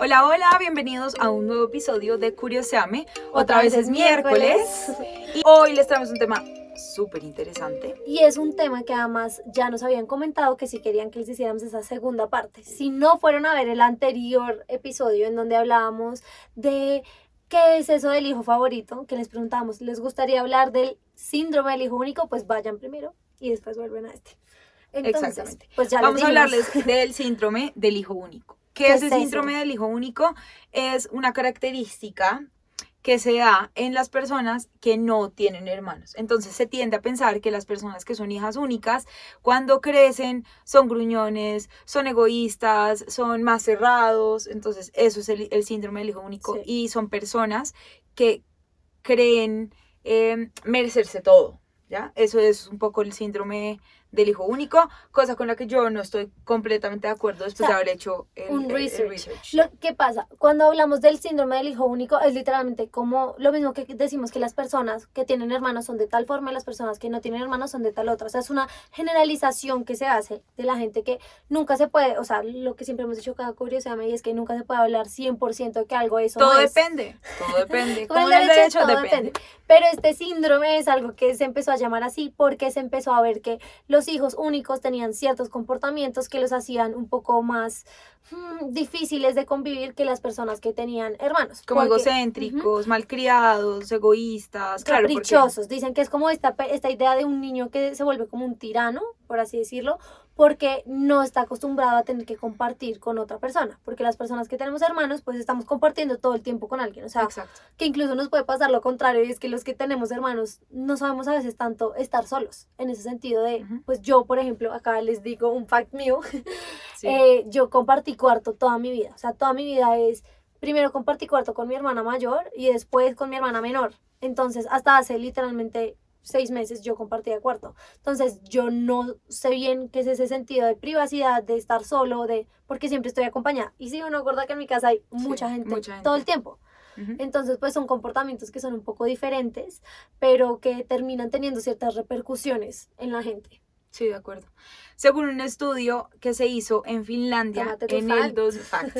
Hola, hola, bienvenidos a un nuevo episodio de Curioseame. Otra, vez es miércoles. Y hoy les traemos un tema súper interesante. Y es un tema que además ya nos habían comentado que si querían que les hiciéramos esa segunda parte. Si no fueron a ver el anterior episodio en donde hablábamos de qué es eso del hijo favorito, que les preguntamos, ¿les gustaría hablar del síndrome del hijo único? Pues vayan primero y después vuelven a este. Entonces, Exactamente. Pues ya Vamos a hablarles del síndrome del hijo único. ¿Qué, ¿Qué es el eso? síndrome del hijo único? Es una característica que se da en las personas que no tienen hermanos. Entonces se tiende a pensar que las personas que son hijas únicas, cuando crecen, son gruñones, son egoístas, son más cerrados. Entonces eso es el, el síndrome del hijo único. Sí. Y son personas que creen eh, merecerse todo. ¿Ya? Eso es un poco el síndrome del hijo único, cosa con la que yo no estoy completamente de acuerdo después O sea, de haber hecho el, un el- el research. research. Lo que pasa, cuando hablamos del síndrome del hijo único, es literalmente como lo mismo que decimos que las personas que tienen hermanos son de tal forma y las personas que no tienen hermanos son de tal otra. O sea, es una generalización que se hace de la gente que nunca se puede, o sea, lo que siempre hemos dicho cada curiosidad y es que nunca se puede hablar 100% de que algo es o todo no es. depende, todo depende. Como el derecho, derecho todo depende. Pero este síndrome es algo que se empezó a llamar así porque se empezó a ver que los hijos únicos tenían ciertos comportamientos que los hacían un poco más mm, difíciles de convivir que las personas que tenían hermanos. Como Porque- egocéntricos, malcriados, egoístas, claro, porque- caprichosos. Dicen que es como esta, esta idea de un niño que se vuelve como un tirano, por así decirlo, porque no está acostumbrado a tener que compartir con otra persona. Porque las personas que tenemos hermanos, pues estamos compartiendo todo el tiempo con alguien. O sea, Exacto. que incluso nos puede pasar lo contrario, y es que los que tenemos hermanos no sabemos a veces tanto estar solos. En ese sentido de, pues yo, por ejemplo, acá les digo un fact mío, Sí. eh, yo compartí cuarto toda mi vida. O sea, toda mi vida es, primero compartí cuarto con mi hermana mayor y después con mi hermana menor. Entonces, hasta hace literalmente seis meses yo compartía cuarto. Entonces, yo no sé bien qué es ese sentido de privacidad, de estar solo, de porque siempre estoy acompañada. Y si uno acuerda que en mi casa hay mucha, gente, mucha gente. todo el tiempo. Entonces, pues son comportamientos que son un poco diferentes, pero que terminan teniendo ciertas repercusiones en la gente. Sí, de acuerdo. Según un estudio que se hizo en Finlandia en el, dos, fact.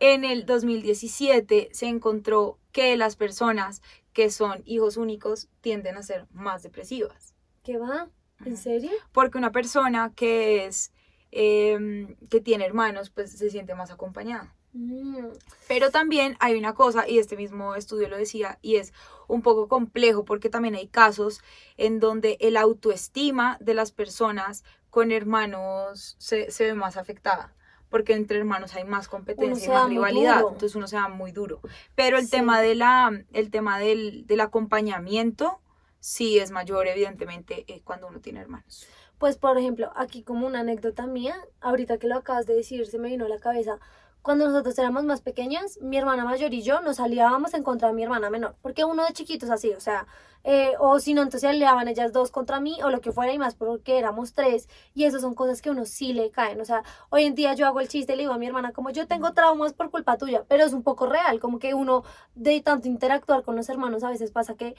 en el 2017 se encontró que las personas que son hijos únicos tienden a ser más depresivas. ¿Qué va? ¿En serio? Porque una persona que es em, que tiene hermanos, pues se siente más acompañada. Mm, Pero también hay una cosa, y este mismo estudio lo decía, y es un poco complejo porque también hay casos en donde el autoestima de las personas con hermanos se, se ve más afectada. Porque entre hermanos hay más competencia y más rivalidad. duro. Entonces uno se da muy duro. Pero el Sí. tema, de la, el tema del, del acompañamiento sí es mayor, evidentemente, eh, cuando uno tiene hermanos. Pues, por ejemplo, aquí como una anécdota mía, ahorita que lo acabas de decir, se me vino a la cabeza. Cuando nosotros éramos más pequeñas, mi hermana mayor y yo nos aliábamos en contra de mi hermana menor. Porque uno de chiquitos así, o sea, eh, o si no, entonces aliaban ellas dos contra mí o lo que fuera y más porque éramos tres. Y eso son cosas que a uno sí le caen. O sea, hoy en día yo hago el chiste y le digo a mi hermana como yo tengo traumas por culpa tuya, pero es un poco real, como que uno de tanto interactuar con los hermanos a veces pasa que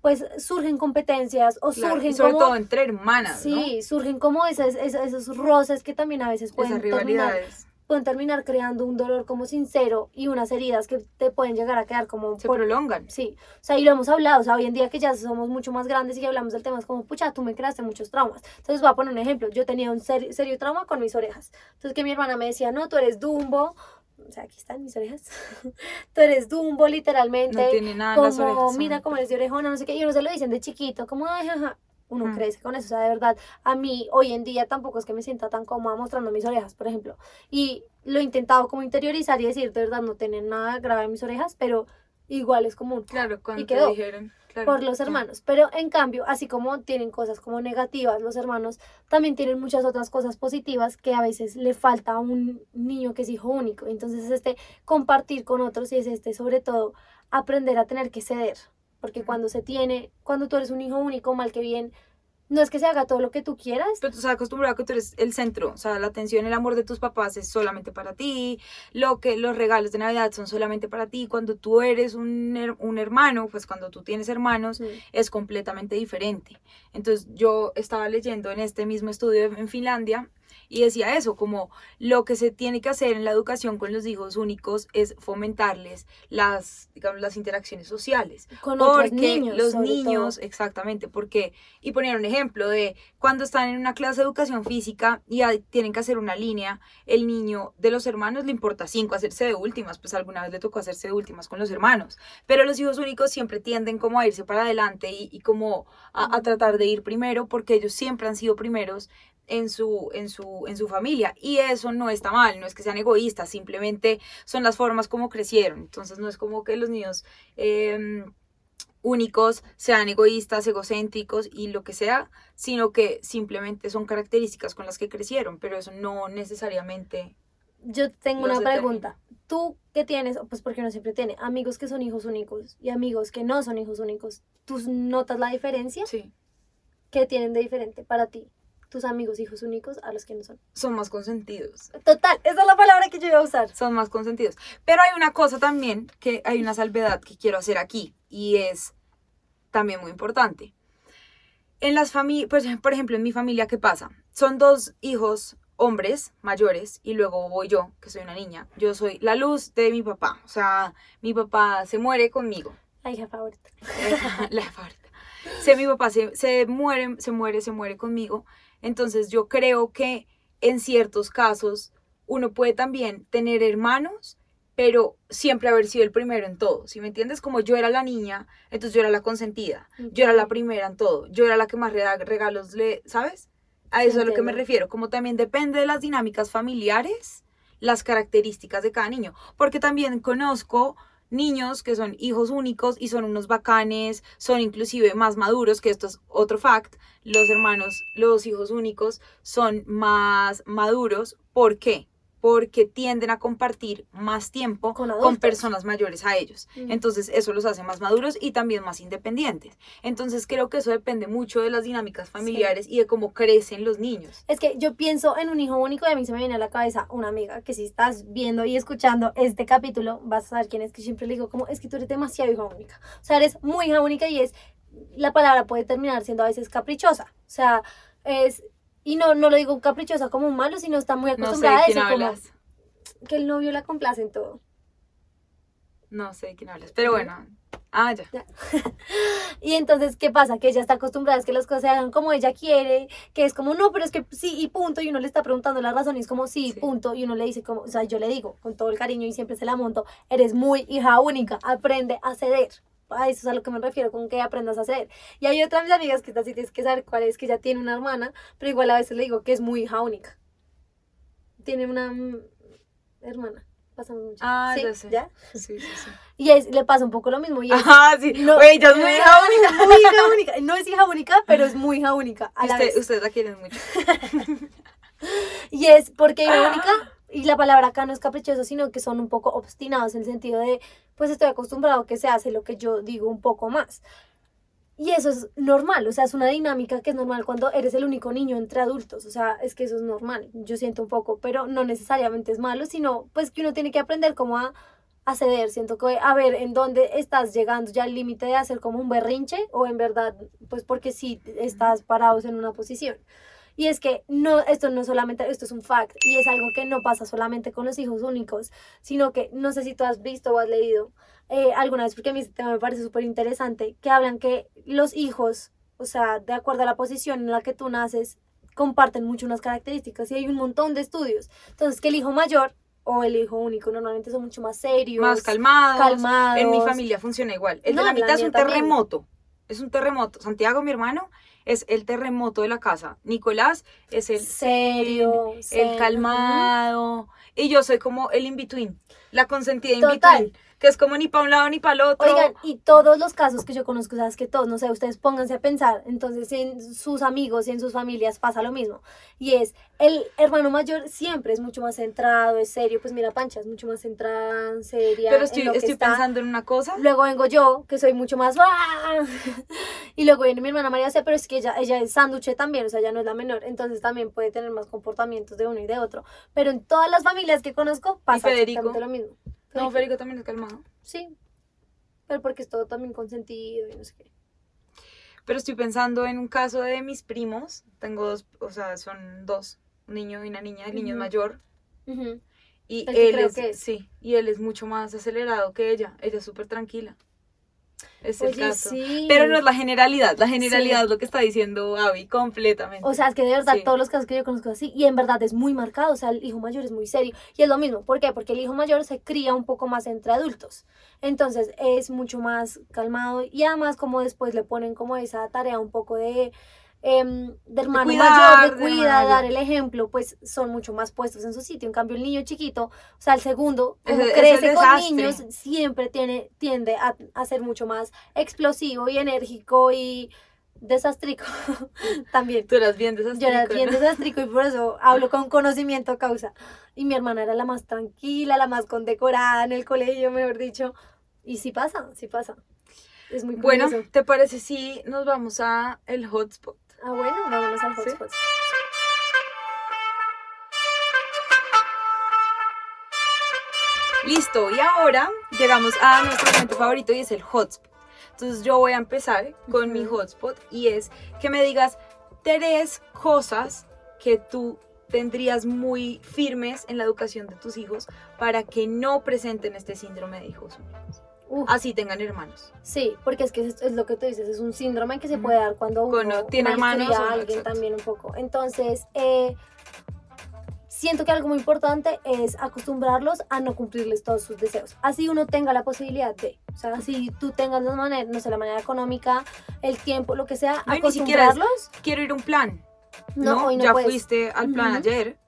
pues surgen competencias o Claro, y surgen sobre como... todo entre hermanas, ¿no? Sí, surgen como esos, esos, esos roces que también a veces pueden Esas rivalidades pueden terminar creando un dolor como sincero y unas heridas que te pueden llegar a quedar como se por- prolongan. Sí, o sea, y lo hemos hablado, o sea, hoy en día que ya somos mucho más grandes y que hablamos del tema, es como, pucha, tú me creaste muchos traumas. Entonces voy a poner un ejemplo, yo tenía un ser- serio trauma con mis orejas. Entonces que mi hermana me decía, no, tú eres Dumbo, o sea, aquí están mis orejas, tú eres Dumbo literalmente, No tiene nada en las como, orejas. mira cómo eres de orejona, no sé qué, y uno se lo dicen de chiquito, como, ay, jaja. Uno Mm. crece con eso, o sea, de verdad, a mí hoy en día tampoco es que me sienta tan cómoda mostrando mis orejas, por ejemplo. Y lo he intentado como interiorizar y decir, de verdad, no tienen nada grave en mis orejas, pero igual es común Claro, cuando te quedó. dijeron. por los hermanos. Pero en cambio, así como tienen cosas como negativas los hermanos, también tienen muchas otras cosas positivas que a veces le falta a un niño que es hijo único. Entonces es este compartir con otros y es este sobre todo aprender a tener que ceder. Porque cuando se tiene, cuando tú eres un hijo único, mal que bien, no es que se haga todo lo que tú quieras, Pero tú estás acostumbrado a que tú eres el centro, o sea, la atención, el amor de tus papás es solamente para ti, lo que los regalos de Navidad son solamente para ti. Cuando tú eres un, un hermano, pues cuando tú tienes hermanos, es completamente diferente. Entonces yo estaba leyendo en este mismo estudio en Finlandia y decía eso, como lo que se tiene que hacer en la educación con los hijos únicos es fomentarles las, digamos, las interacciones sociales. Con otros porque niños, los niños, todo. exactamente, porque, y poner un ejemplo de cuando están en una clase de educación física y hay- tienen que hacer una línea, el niño de los hermanos le importa cinco hacerse de últimas, pues alguna vez le tocó hacerse de últimas con los hermanos, pero los hijos únicos siempre tienden como a irse para adelante y, y como a, a tratar de ir primero porque ellos siempre han sido primeros en su, en, su, en su familia. Y eso no está mal, no es que sean egoístas, simplemente son las formas como crecieron. Entonces no es como que los niños em, únicos sean egoístas, egocéntricos y lo que sea, sino que simplemente son características con las que crecieron, pero eso no necesariamente... Yo tengo una determina. pregunta. ¿Tú qué tienes? Pues porque no siempre tiene amigos que son hijos únicos y amigos que no son hijos únicos. ¿Tú notas la diferencia? Sí. ¿Qué tienen de diferente para ti tus amigos hijos únicos a los que no son? Son más consentidos. Total, esa es la palabra que yo iba a usar. son más consentidos. Pero hay una cosa también, que hay una salvedad que quiero hacer aquí, y es también muy importante. En las familias, pues, por ejemplo, en mi familia, ¿qué pasa? Son dos hijos hombres mayores y luego voy yo, que soy una niña. Yo soy la luz de mi papá. O sea, mi papá se muere conmigo. La hija favorita. la favorita. Se, mi papá se, se muere, se muere, se muere conmigo. Entonces yo creo que en ciertos casos uno puede también tener hermanos, pero siempre haber sido el primero en todo. ¿Sí me entiendes? Como yo era la niña, entonces yo era la consentida. Yo era la primera en todo. Yo era la que más rega- regalos le, ¿sabes? A eso es a lo que me refiero. Como también depende de las dinámicas familiares, las características de cada niño. Porque también conozco niños que son hijos únicos y son unos bacanes, son inclusive más maduros, que esto es otro fact, los hermanos, los hijos únicos son más maduros. ¿Por qué? Porque tienden a compartir más tiempo Con personas mayores a ellos. Mm. Entonces eso los hace más maduros y también más independientes. Entonces creo que eso depende mucho de las dinámicas familiares y de cómo crecen los niños. Es que yo pienso en un hijo único y a mí se me viene a la cabeza una amiga que si estás viendo y escuchando este capítulo vas a saber quién es que siempre le digo como es que tú eres demasiado hija única. O sea, eres muy hija única y es la palabra puede terminar siendo a veces caprichosa. O sea, es y no no lo digo caprichosa como un malo, sino está muy No sé acostumbrada a eso como que el novio la complace en todo. No sé de quién hablas. Pero bueno. Ah, ya. Y entonces, ¿qué pasa? Que ella está acostumbrada a que las cosas se hagan como ella quiere, que es como, no, pero es que sí y punto, y uno le está preguntando la razón, y es como, sí, Sí. punto, y uno le dice como, o sea, yo le digo con todo el cariño y siempre se la monto, eres muy hija única, aprende a ceder. A eso es a lo que me refiero, con que aprendas a ceder. Y hay otra de mis amigas que así tienes que saber cuál es, que ella tiene una hermana, pero igual a veces le digo que es muy hija única. Tiene una mm, hermana, pasamos mucho. Ah, ¿Sí? ya sé. ¿Ya? Sí, sí, sí. Y es- le pasa un poco lo mismo. Y es, Ajá, sí. no, Güey, ella es muy hija única. Muy hija única. No es hija única, pero es muy hija única a la Usted- vez. ustedes la quieren mucho. Y es porque hija única, y la palabra acá no es caprichoso, sino que son un poco obstinados en el sentido de, pues estoy acostumbrado a que se hace lo que yo digo un poco más. Y eso es normal, o sea, es una dinámica que es normal cuando eres el único niño entre adultos, o sea, es que eso es normal, yo siento un poco, pero no necesariamente es malo, sino pues que uno tiene que aprender como a, a ceder, siento que a ver en dónde estás llegando ya al límite de hacer como un berrinche o en verdad, pues porque sí estás parados en una posición. Y es que no, esto no solamente, esto es un fact, y es algo que no pasa solamente con los hijos únicos, sino que no sé si tú has visto o has leído eh, alguna vez, porque a mí este tema me parece súper interesante, que hablan que los hijos, o sea, de acuerdo a la posición en la que tú naces, comparten mucho unas características y hay un montón de estudios. Entonces, que el hijo mayor o el hijo único normalmente son mucho más serios, Más calmados. calmados. En mi familia funciona igual. El No, de la mitad es un también. terremoto. Es un terremoto. Santiago, mi hermano, es el terremoto de la casa. Nicolás es el serio, el serio. calmado. Y yo soy como el in-between. La consentida Total. in-between. Que es como ni para un lado ni para el otro. Oigan, y todos los casos que yo conozco, sabes que todos, no sé, ustedes pónganse a pensar, entonces en sus amigos y en sus familias pasa lo mismo. Y es, el hermano mayor siempre es mucho más centrado, es serio, pues mira, Pancha es mucho más centrada, seria. Pero en estoy, lo que estoy está. pensando en una cosa. Luego vengo yo, que soy mucho más... Y luego viene mi hermana María José, pero es que ella, ella es sánduche también, o sea, ella no es la menor, entonces también puede tener más comportamientos de uno y de otro. Pero en todas las familias que conozco pasa exactamente lo mismo. No, Federico también es calmado. Sí, pero porque es todo también consentido y no sé qué. Pero estoy pensando en un caso de mis primos. Tengo dos, o sea, son dos. un niño y una niña, el niño es mayor. Y él es. sí, y él es mucho más acelerado que ella. Ella es súper tranquila. Es el caso. sí. Pero no es la generalidad. La generalidad Sí. es lo que está diciendo Abby completamente. O sea, es que de verdad Sí. todos los casos que yo conozco así, y en verdad es muy marcado, o sea, el hijo mayor es muy serio. Y es lo mismo, ¿por qué? Porque el hijo mayor se cría un poco más entre adultos. Entonces es mucho más calmado y además como después le ponen como esa tarea un poco de, em, de hermano cuidar, mayor, de de cuida, hermano dar el ejemplo, pues son mucho más puestos en su sitio. En cambio el niño chiquito, o sea, el segundo, como es crece con desastre. niños, siempre tiene, tiende a, a ser mucho más explosivo y enérgico y desastrico también. Tú eras bien Yo era desastre. bien desastrico y por eso hablo con conocimiento a causa. Y mi hermana era la más tranquila, la más condecorada en el colegio, mejor dicho. Y sí pasa, sí pasa. Es muy Bueno, curioso. ¿te parece si nos vamos a el hotspot? Ah, bueno, vámonos al ¿Sí? hotspot. Listo, y ahora llegamos a nuestro momento favorito y es el hotspot. Entonces yo voy a empezar con mi hotspot y es que me digas tres cosas que tú tendrías muy firmes en la educación de tus hijos para que no presenten este síndrome de hijos únicos. Uf, Así tengan hermanos. sí, porque es que es, es lo que tú dices, es un síndrome que se puede dar cuando uno tiene hermanos, a o- alguien exacto. también un poco. Entonces, eh, siento que algo muy importante es acostumbrarlos a no cumplirles todos sus deseos. Así uno tenga la posibilidad de, o sea, si tú tengas la manera, no sé, la manera económica, el tiempo, lo que sea, No, y ni siquiera es- acostumbrarlos. Quiero ir a un plan. No, No, hoy no ya puedes. fuiste al plan ayer.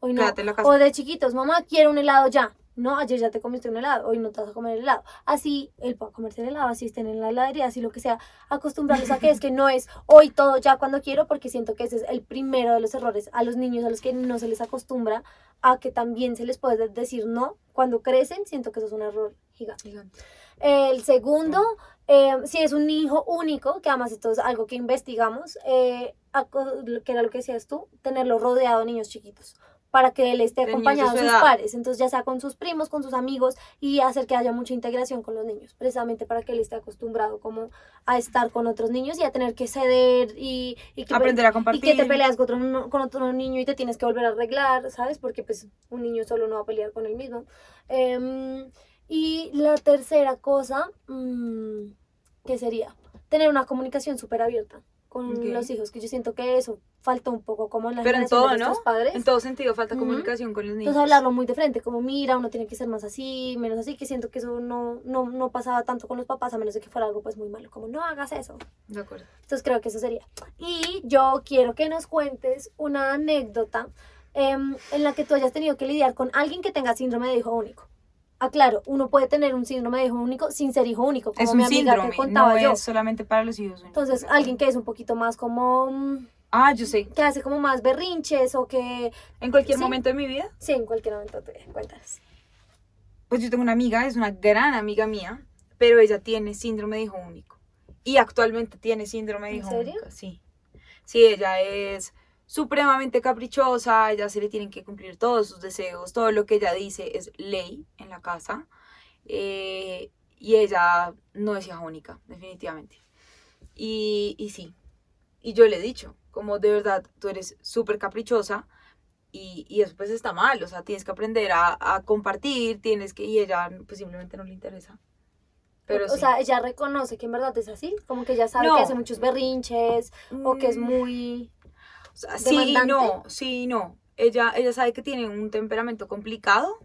Hoy no. quédate en la casa. O de chiquitos, mamá, quiero un helado ya. No, ayer ya te comiste un helado, hoy no te vas a comer el helado. Así, él va a comerse el helado, así estén en la heladería, así lo que sea. Acostumbrarlos a que es que no es hoy todo ya cuando quiero, porque siento que ese es el primero de los errores. A los niños a los que no se les acostumbra a que también se les puede decir no cuando crecen, siento que eso es un error gigante. El segundo, eh, si es un hijo único, que además esto es algo que investigamos, eh, que era lo que decías tú, tenerlo rodeado de niños chiquitos para que él esté De acompañado de su sus edad. pares, entonces ya sea con sus primos, con sus amigos y hacer que haya mucha integración con los niños, precisamente para que él esté acostumbrado como a estar con otros niños y a tener que ceder y, y que, Aprender a y compartir. que te peleas con otro, con otro niño y te tienes que volver a arreglar, ¿sabes? Porque pues un niño solo no va a pelear con él mismo. Em, y la tercera cosa, mm, ¿qué sería? Tener una comunicación súper abierta con Ok. los hijos, que yo siento que eso falta un poco como en la Pero en todo, de ¿no? padres. En todo sentido, falta Ujú. comunicación con los niños. Entonces hablarlo muy de frente, como mira, uno tiene que ser más así, menos así, que siento que eso no, no, no pasaba tanto con los papás, a menos de que fuera algo pues muy malo, como no hagas eso. De acuerdo. Entonces creo que eso sería. Y yo quiero que nos cuentes una anécdota em, en la que tú hayas tenido que lidiar con alguien que tenga síndrome de hijo único. Aclaro, uno puede tener un síndrome de hijo único sin ser hijo único, como Es mi un amiga síndrome, que contaba no yo. es solamente para los hijos únicos. Entonces, alguien que es un poquito más como... mm, Ah, yo sé. que hace como más berrinches o que... En cualquier Sí. momento de mi vida, Sí, en cualquier momento te cuentas. pues yo tengo una amiga, es una gran amiga mía, pero ella tiene síndrome de hijo único. Y actualmente tiene síndrome de ¿En hijo serio? único. Sí. Sí, ella es supremamente caprichosa, ella se le tienen que cumplir todos sus deseos, todo lo que ella dice es ley en la casa. eh, y ella no es hija única, definitivamente. Y, y sí, y yo le he dicho, como de verdad, tú eres súper caprichosa y, y eso pues está mal, o sea, tienes que aprender a, a compartir, tienes que, y ella pues simplemente no le interesa. Pero o sí. sea, ella reconoce que en verdad es así, como que ella sabe No. que hace muchos berrinches o que es Mm, muy... sea, sí y no, sí y no. Ella, ella sabe que tiene un temperamento complicado,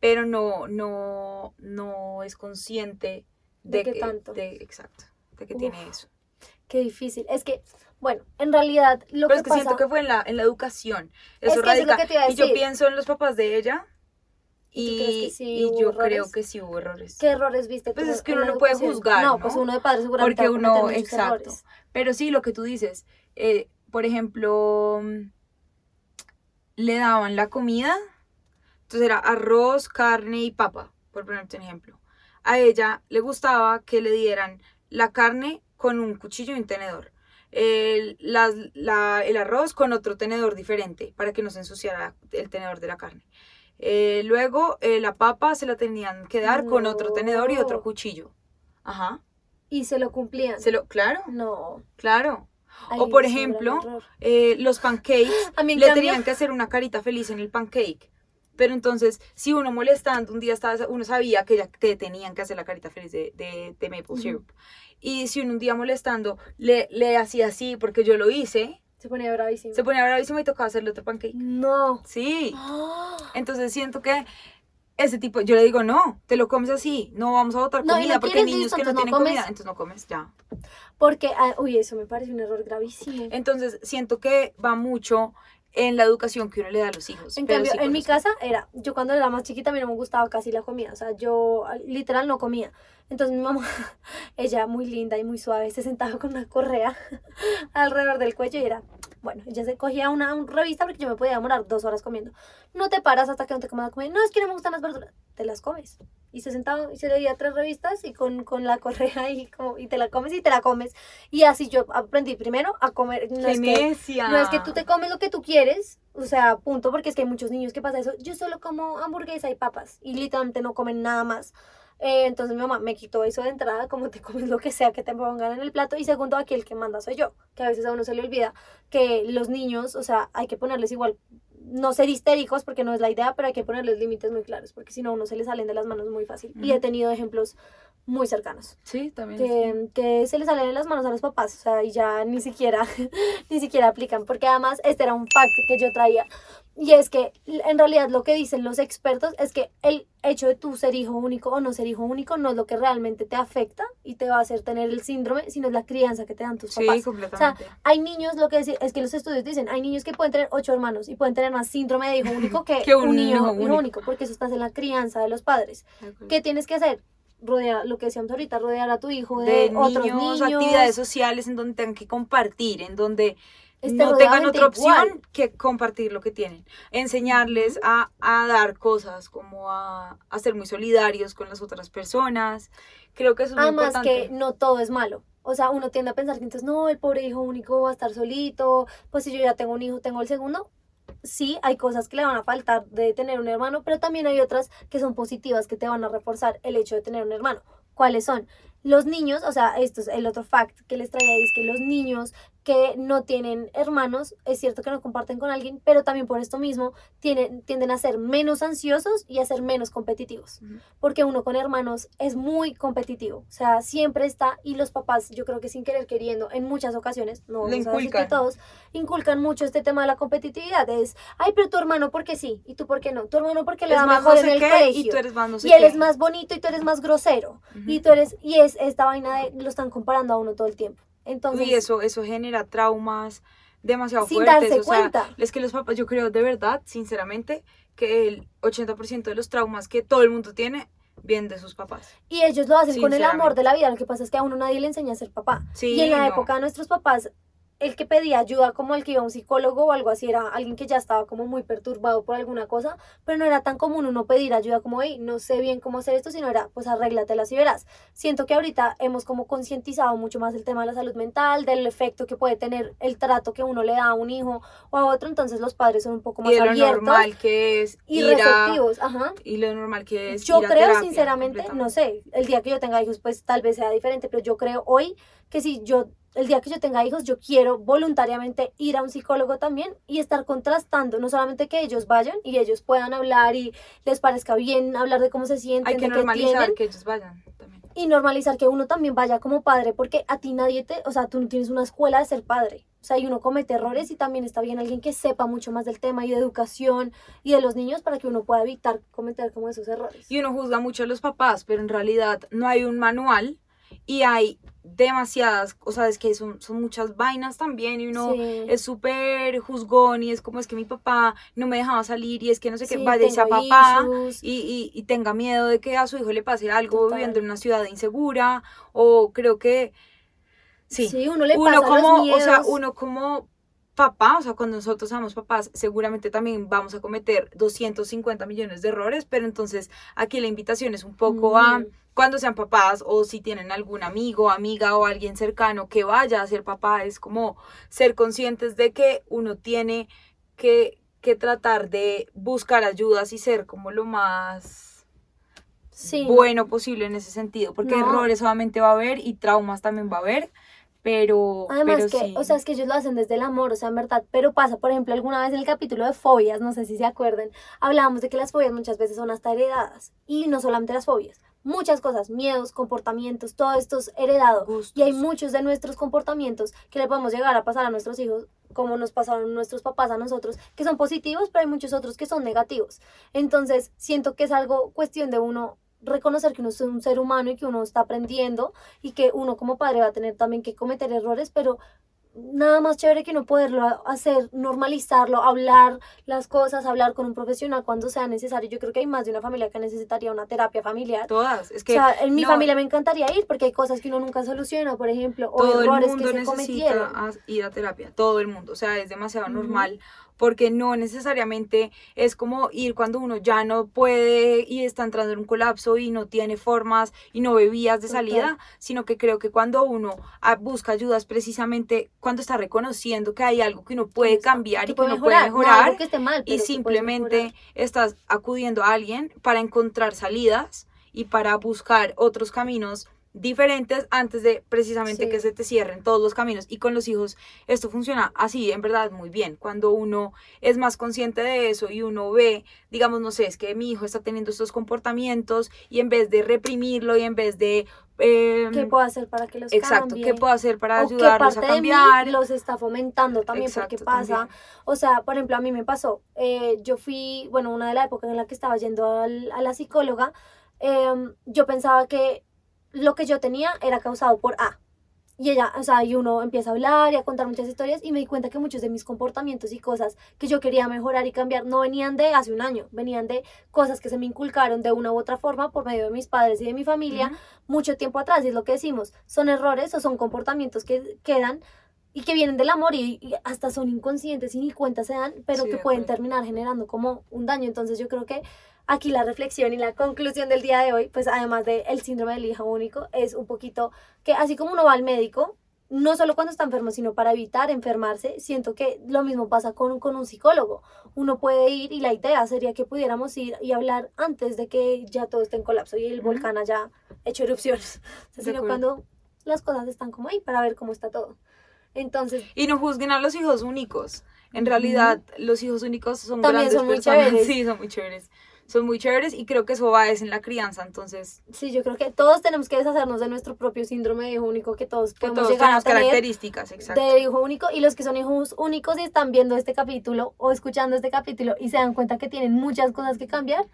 pero no, no, no es consciente ¿De de, qué que, tanto? de- exacto, de que Uf. tiene eso. Qué difícil. Es que, bueno, en realidad lo Pero que es que pasa... siento que fue en la, en la educación. Es Eso es lo radica. que te iba a y yo pienso en los papás de ella ¿Y sí y yo errores? creo que sí hubo errores. ¿Qué errores viste Pues es que uno no puede juzgar, No, ¿no? pues uno de padre seguramente Porque uno, exacto. errores. Pero sí, lo que tú dices, eh, por ejemplo, mm, le daban la comida, entonces era arroz, carne y papa, por ponerte un ejemplo. A ella le gustaba que le dieran la carne con un cuchillo y un tenedor. El, la- el arroz con otro tenedor diferente para que no se ensuciara el tenedor de la carne. Eh, luego eh, la papa se la tenían que dar con otro tenedor y otro cuchillo. Ajá. Y se lo cumplían. Se lo, claro, No. claro. Ay, o por ejemplo, eh, los pancakes, A mí, en le cambio- tenían que hacer una carita feliz en el pancake. Pero entonces, si uno molestando, un día estaba, uno sabía que ya te tenían que hacer la carita feliz de, de, de maple syrup. Y si uno un día molestando le, le hacía así, porque yo lo hice, Se ponía bravísimo. se ponía bravísimo y tocaba hacerle otro pancake. No. Sí. Entonces siento que ese tipo, yo le digo, no, te lo comes así, no vamos a botar No, comida, porque hay niños que no tienen comida, entonces no comes ya. Porque, ah, uy, eso me parece un error gravísimo. Entonces siento que va mucho en la educación que uno le da a los hijos. En cambio, sí en mi casa era, yo cuando era más chiquita a mí no me gustaba casi la comida, o sea, yo ah, literal no comía. Entonces mi mamá, ella muy linda y muy suave, se sentaba con una correa alrededor del cuello y era, bueno, ella se cogía una, un revista porque yo me podía demorar dos horas comiendo. No te paras hasta que no te comas comida. No, es que no me gustan las verduras. Te las comes. Y se sentaba y se leía tres revistas y con, con la correa y, como, y te la comes y te la comes. Y así yo aprendí primero a comer. No ¡Qué es que, no es que tú te comes lo que tú quieres, o sea, punto, porque es que hay muchos niños que pasa eso. Yo solo como hamburguesa y papas y literalmente no comen nada más. Eh, entonces mi mamá me quitó eso de entrada, como te comes lo que sea que te pongan en el plato. Y segundo, aquí el que manda soy yo, que a veces a uno se le olvida que los niños, o sea, hay que ponerles igual, no ser histéricos porque no es la idea, pero hay que ponerles límites muy claros, porque si no, a uno se le salen de las manos muy fácil. Y he tenido ejemplos muy cercanos Sí, también. que, que se les salen de las manos a los papás, o sea, y ya ni siquiera, ni siquiera aplican, porque además este era un fact que yo traía, y es que en realidad lo que dicen los expertos es que el hecho de tú ser hijo único o no ser hijo único no es lo que realmente te afecta y te va a hacer tener el síndrome, sino es la crianza que te dan tus Sí, papás. completamente. Hay niños, lo que decir, es que los estudios dicen, hay niños que pueden tener ocho hermanos y pueden tener más síndrome de hijo único que, Que un un niño hijo hijo único. único, porque eso está en la crianza de los padres. ¿Qué tienes que hacer? Rodear, lo que decíamos ahorita, rodear a tu hijo de, de otros niños, niños. actividades sociales en donde tengan que compartir, en donde Esté no tengan otra opción igual. que compartir lo que tienen. Enseñarles a, a dar cosas, como a, a ser muy solidarios con las otras personas. Creo que eso es muy Además importante. que no todo es malo. O sea, uno tiende a pensar que entonces, no, el pobre hijo único va a estar solito, pues si yo ya tengo un hijo, tengo el segundo. Sí, hay cosas que le van a faltar de tener un hermano, pero también hay otras que son positivas, que te van a reforzar el hecho de tener un hermano. ¿Cuáles son? Los niños, o sea, esto es el otro fact que les traía, es que los niños que no tienen hermanos, es cierto que no comparten con alguien, pero también por esto mismo tienen, tienden a ser menos ansiosos y a ser menos competitivos porque uno con hermanos es muy competitivo, o sea, siempre está y los papás, yo creo que sin querer queriendo, en muchas ocasiones, no Le vamos a decir que inculcan. todos, inculcan mucho este tema de la competitividad, es, ay, pero tu hermano porque sí, y tú por qué no, tu hermano porque le es va más mejor no en el qué colegio, y tú eres más no sé y él qué. es más bonito y tú eres más grosero, y tú eres, y es esta vaina de, lo están comparando a uno todo el tiempo, entonces, y eso, eso genera traumas demasiado sin fuertes. darse o sea, cuenta, es que los papás, yo creo de verdad, sinceramente, que el 80% de los traumas que todo el mundo tiene vienen de sus papás. y ellos lo hacen con el amor de la vida, lo que pasa es que a uno nadie le enseña a ser papá, Sí, Y en la no. época de nuestros papás, el que pedía ayuda, como el que iba a un psicólogo o algo así, era alguien que ya estaba como muy perturbado por alguna cosa, pero no era tan común uno pedir ayuda como, hey, no sé bien cómo hacer esto, sino era, pues arréglatelas y verás. Siento que ahorita hemos como concientizado mucho más el tema de la salud mental, del efecto que puede tener el trato que uno le da a un hijo o a otro, entonces los padres son un poco más Y lo normal que es y ir a, receptivos. Ajá. y lo normal que es Yo ir creo, terapia, sinceramente, no sé, el día que yo tenga hijos, pues tal vez sea diferente, pero yo creo hoy que si yo, el día que yo tenga hijos, yo quiero voluntariamente ir a un psicólogo también y estar contrastando, no solamente que ellos vayan y ellos puedan hablar y les parezca bien hablar de cómo se sienten, Hay que de qué normalizar tienen, que ellos vayan también. y normalizar que uno también vaya como padre, porque a ti nadie te, o sea, tú no tienes una escuela de ser padre. O sea, y uno comete errores y también está bien alguien que sepa mucho más del tema y de educación y de los niños para que uno pueda evitar cometer como esos errores. Y uno juzga mucho a los papás, pero en realidad no hay un manual y hay demasiadas, o sea, es que son, son muchas vainas también y uno Sí. es súper juzgón y es como es que mi papá no me dejaba salir y es que no sé qué, Sí, vaya y sea papá y, y, y tenga miedo de que a su hijo le pase algo Total. viviendo en una ciudad insegura o creo que sí, Sí, uno le uno pasa como, los o sea, uno como papá, o sea, cuando nosotros somos papás, seguramente también vamos a cometer 250 millones de errores, pero entonces aquí la invitación es un poco a. cuando sean papás o si tienen algún amigo, amiga o alguien cercano que vaya a ser papá, es como ser conscientes de que uno tiene que, que tratar de buscar ayudas y ser como lo más Sí. bueno posible en ese sentido, porque No. errores solamente va a haber y traumas también va a haber, Pero, Además pero que, sí. o sea, es que ellos lo hacen desde el amor, o sea, en verdad, pero pasa, por ejemplo, alguna vez en el capítulo de fobias, no sé si se acuerden, hablábamos de que las fobias muchas veces son hasta heredadas, y no solamente las fobias, muchas cosas, miedos, comportamientos, todo esto es heredado, y hay muchos de nuestros comportamientos que le podemos llegar a pasar a nuestros hijos, como nos pasaron nuestros papás a nosotros, que son positivos, pero hay muchos otros que son negativos. Entonces, siento que es algo cuestión de uno reconocer que uno es un ser humano y que uno está aprendiendo y que uno como padre va a tener también que cometer errores, pero nada más chévere que no poderlo hacer, normalizarlo, hablar las cosas, hablar con un profesional cuando sea necesario. Yo creo que hay más de una familia que necesitaría una terapia familiar. Todas. Es O que sea, en mi no, familia me encantaría ir porque hay cosas que uno nunca soluciona, por ejemplo, o todo el errores mundo que se necesita cometieron. ir a terapia, todo el mundo, o sea, es demasiado Ujú. normal porque no necesariamente es como ir cuando uno ya no puede y está entrando en un colapso y no tiene formas y no ve vías de salida, sino que creo que cuando uno ah, busca ayudas precisamente cuando está reconociendo que hay algo que uno puede cambiar que y que uno puede mejorar. Que esté mal, y simplemente estás acudiendo a alguien para encontrar salidas y para buscar otros caminos diferentes antes de precisamente Sí. que se te cierren todos los caminos. Y con los hijos esto funciona así, en verdad, muy bien. Cuando uno es más consciente de eso y uno ve, digamos, no sé, es que mi hijo está teniendo estos comportamientos y en vez de reprimirlo y en vez de... eh, ¿Qué puedo hacer para que los exacto, cambie? ¿qué puedo hacer para o qué ayudarlos a parte de mí cambiar? los está fomentando también porque pasa también. o sea por ejemplo a mí me pasó eh, yo fui bueno una de las épocas en la que estaba yendo al- a la psicóloga em, yo pensaba que lo que yo tenía era causado por A. Y ella, o sea, y uno empieza a hablar y a contar muchas historias y me di cuenta que muchos de mis comportamientos y cosas que yo quería mejorar y cambiar no venían de hace un año, venían de cosas que se me inculcaron de una u otra forma por medio de mis padres y de mi familia mucho tiempo atrás, y es lo que decimos, son errores o son comportamientos que quedan y que vienen del amor y, y hasta son inconscientes y ni cuenta se dan, pero Sí, que de pueden terminar generando como un daño. Entonces yo creo que aquí la reflexión y la conclusión del día de hoy, pues además del el síndrome del hijo único, es un poquito que así como uno va al médico, no solo cuando está enfermo, sino para evitar enfermarse, siento que lo mismo pasa con, con un psicólogo. Uno puede ir y la idea sería que pudiéramos ir y hablar antes de que ya todo esté en colapso y el volcán haya hecho erupciones, De sino cuando las cosas están como ahí para ver cómo está todo. Entonces, Y no juzguen a los hijos únicos. En realidad, los hijos únicos son También grandes son muy personas. chéveres. Sí, son muy chéveres. Son muy chéveres y creo que eso va es en la crianza. Entonces, sí, yo creo que todos tenemos que deshacernos de nuestro propio síndrome de hijo único que todos que podemos todos llegar a tener. características, exacto. de hijo único y los que son hijos únicos y están viendo este capítulo o escuchando este capítulo y se dan cuenta que tienen muchas cosas que cambiar,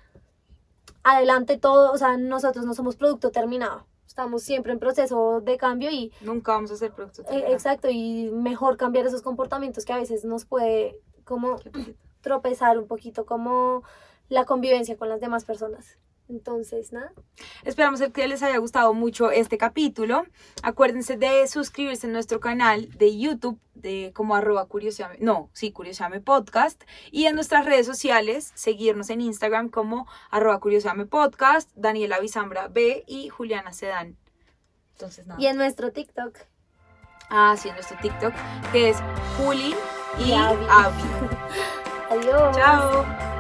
adelante todo, o sea, nosotros no somos producto terminado, estamos siempre en proceso de cambio y Nunca vamos a ser productos. eh, exacto y mejor cambiar esos comportamientos que a veces nos puede como tropezar un poquito como la convivencia con las demás personas. Entonces, nada. Esperamos que les haya gustado mucho este capítulo. Acuérdense de suscribirse en nuestro canal de YouTube de como arroba curioseame, no, sí, curioseame podcast y en nuestras redes sociales seguirnos en Instagram como arroba curioseame podcast, Daniela Bizambra B y Juliana Sedán. Entonces nada. Y en nuestro TikTok. Ah, sí, en nuestro TikTok que es Juli y Y. Adiós. Chao.